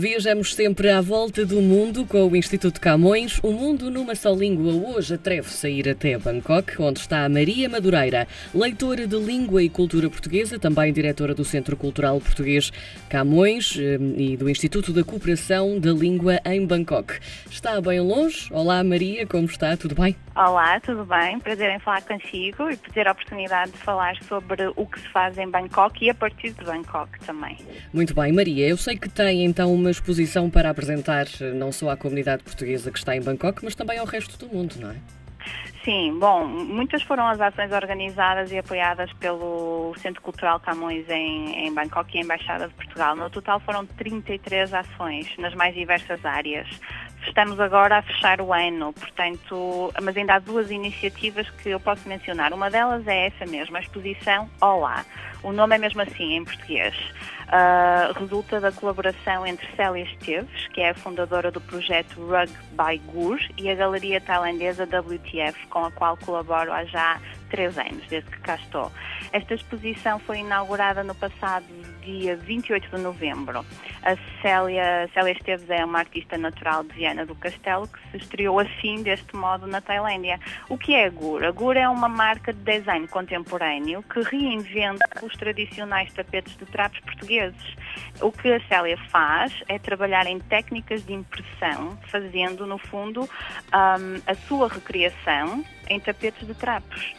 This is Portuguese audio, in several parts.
Viajamos sempre à volta do mundo com o Instituto Camões. O mundo numa só língua hoje atreve-se a ir até Bangkok, onde está a Maria Madureira, leitora de língua e cultura portuguesa, também diretora do Centro Cultural Português Camões eh, e do Instituto da Cooperação da Língua em Bangkok. Está bem longe? Olá Maria, como está? Tudo bem? Olá, tudo bem? Prazer em falar consigo e ter a oportunidade de falar sobre o que se faz em Bangkok e a partir de Bangkok também. Muito bem, Maria. Eu sei que tem então uma exposição para apresentar não só à comunidade portuguesa que está em Bangkok, mas também ao resto do mundo, não é? Sim, bom, muitas foram as ações organizadas e apoiadas pelo Centro Cultural Camões em, em Bangkok e a Embaixada de Portugal. No total foram 33 ações nas mais diversas áreas. Estamos agora a fechar o ano, portanto, mas ainda há duas iniciativas que eu posso mencionar. Uma delas é essa mesma, a exposição Olá. O nome é mesmo assim em português. Uh, resulta da colaboração entre Célia Esteves, que é a fundadora do projeto Rug by Gur, e a galeria tailandesa WTF, com a qual colaboro há já três anos, desde que cá estou. Esta exposição foi inaugurada no passado dia 28 de novembro. A Célia, Célia Esteves é uma artista natural de Viana do Castelo que se estreou assim, deste modo, na Tailândia. O que é a GUR? A GUR é uma marca de design contemporâneo que reinventa os tradicionais tapetes de trapos portugueses. O que a Célia faz é trabalhar em técnicas de impressão, fazendo, no fundo, um, a sua recriação em tapetes de trapos.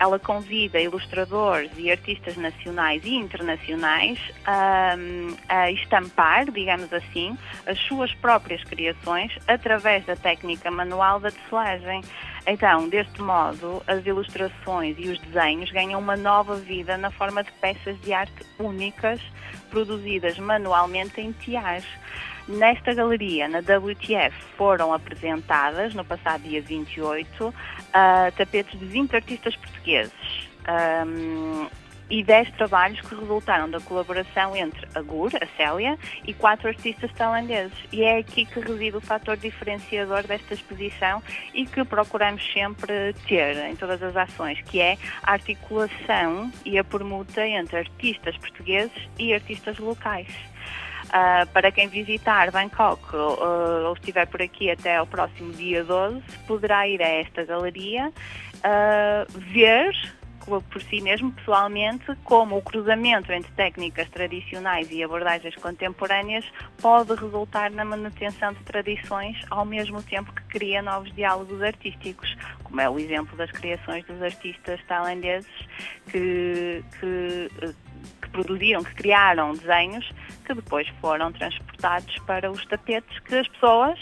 Ela convida ilustradores e artistas nacionais e internacionais a, a estampar, digamos assim, as suas próprias criações através da técnica manual da tecelagem. Então, deste modo, as ilustrações e os desenhos ganham uma nova vida na forma de peças de arte únicas produzidas manualmente em tiares. Nesta galeria, na WTF, foram apresentadas, no passado dia 28, uh, tapetes de 20 artistas portugueses. Um, e 10 trabalhos que resultaram da colaboração entre a GUR, a Célia, e quatro artistas tailandeses. E é aqui que reside o fator diferenciador desta exposição e que procuramos sempre ter em todas as ações, que é a articulação e a permuta entre artistas portugueses e artistas locais. Uh, para quem visitar Bangkok uh, ou estiver por aqui até o próximo dia 12, poderá ir a esta galeria uh, ver por si mesmo, pessoalmente, como o cruzamento entre técnicas tradicionais e abordagens contemporâneas pode resultar na manutenção de tradições ao mesmo tempo que cria novos diálogos artísticos, como é o exemplo das criações dos artistas tailandeses que, que, que produziram, que criaram desenhos que depois foram transportados para os tapetes que as pessoas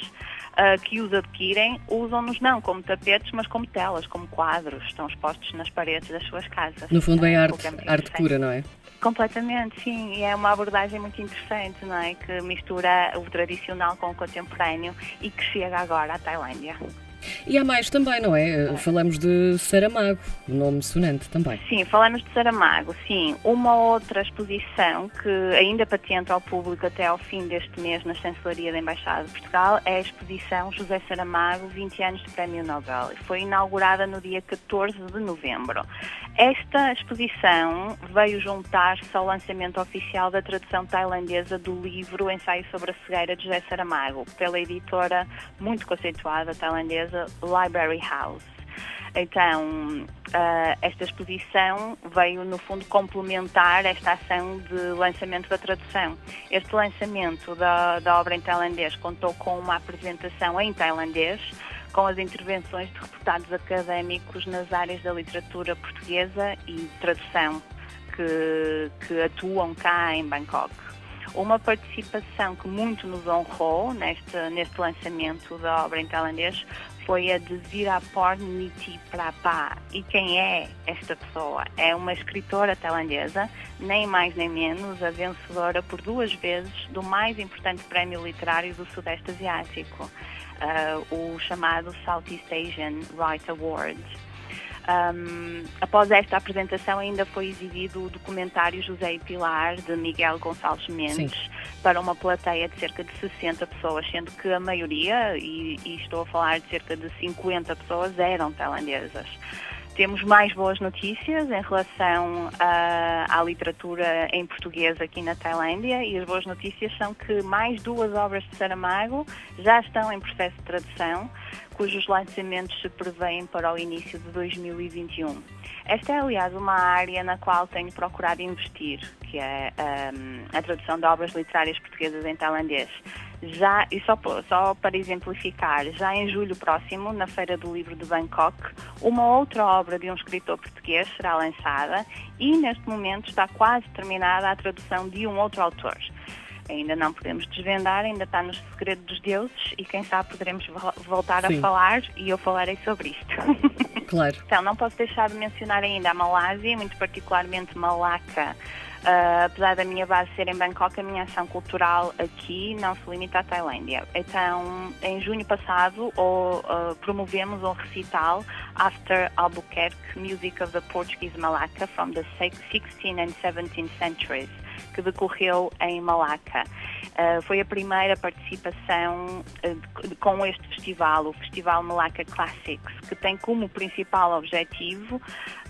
uh, que os adquirem usam-nos não como tapetes, mas como telas, como quadros, estão expostos nas paredes das suas casas. No fundo é arte, arte pura, não é? Completamente, sim, e é uma abordagem muito interessante, não é? Que mistura o tradicional com o contemporâneo e que chega agora à Tailândia. E há mais também, não é? Falamos de Saramago, nome sonante também. Sim, falamos de Saramago, sim. Uma outra exposição que ainda patente ao público até ao fim deste mês na chancelaria da Embaixada de Portugal é a exposição José Saramago, 20 anos de Prémio Nobel. Foi inaugurada no dia 14 de novembro. Esta exposição veio juntar-se ao lançamento oficial da tradução tailandesa do livro Ensaio sobre a Cegueira de José Saramago, pela editora muito conceituada tailandesa Library House. Então, uh, esta exposição veio, no fundo, complementar esta ação de lançamento da tradução. Este lançamento da, da obra em tailandês contou com uma apresentação em tailandês, com as intervenções de reputados académicos nas áreas da literatura portuguesa e tradução que, que atuam cá em Bangkok. Uma participação que muito nos honrou neste, neste lançamento da obra em tailandês foi a de Virapor Niti Prapa. E quem é esta pessoa? É uma escritora tailandesa, nem mais nem menos, a vencedora por duas vezes do mais importante prémio literário do Sudeste Asiático, uh, o chamado Southeast Asian Write Award. Um, após esta apresentação ainda foi exibido o documentário José e Pilar de Miguel Gonçalves Mendes Sim. para uma plateia de cerca de 60 pessoas, sendo que a maioria, e, e estou a falar de cerca de 50 pessoas, eram tailandesas. Temos mais boas notícias em relação a, à literatura em português aqui na Tailândia e as boas notícias são que mais duas obras de Saramago já estão em processo de tradução, cujos lançamentos se prevêem para o início de 2021. Esta é, aliás, uma área na qual tenho procurado investir, que é um, a tradução de obras literárias portuguesas em tailandês. Já, e só, só para exemplificar, já em julho próximo, na Feira do Livro de Bangkok, uma outra obra de um escritor português será lançada e, neste momento, está quase terminada a tradução de um outro autor. Ainda não podemos desvendar, ainda está no segredo dos deuses e quem sabe poderemos voltar Sim. a falar e eu falarei sobre isto. Claro. Então, não posso deixar de mencionar ainda a Malásia, muito particularmente Malaca. Uh, apesar da minha base ser em Bangkok, a minha ação cultural aqui não se limita à Tailândia. Então, em junho passado, ou, uh, promovemos um recital After Albuquerque, Music of the Portuguese Malacca from the 16th and 17th centuries, que decorreu em Malaca. Uh, foi a primeira participação uh, com este festival, o Festival Malacca Classics, que tem como principal objetivo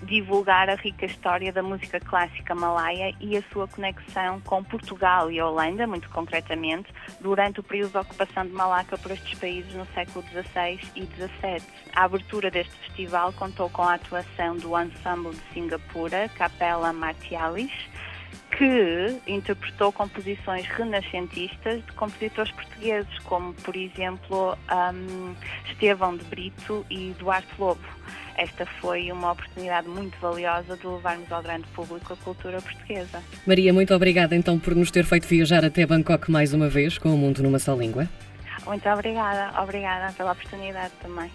divulgar a rica história da música clássica malaia e a sua conexão com Portugal e Holanda, muito concretamente, durante o período de ocupação de Malaca por estes países no século XVI e XVII. A abertura deste festival contou com a atuação do Ensemble de Singapura, Capela Martialis, que interpretou composições renascentistas de compositores portugueses, como, por exemplo, um, Estevão de Brito e Duarte Lobo. Esta foi uma oportunidade muito valiosa de levarmos ao grande público a cultura portuguesa. Maria, muito obrigada então por nos ter feito viajar até Bangkok mais uma vez com o Mundo numa só língua. Muito obrigada, obrigada pela oportunidade também.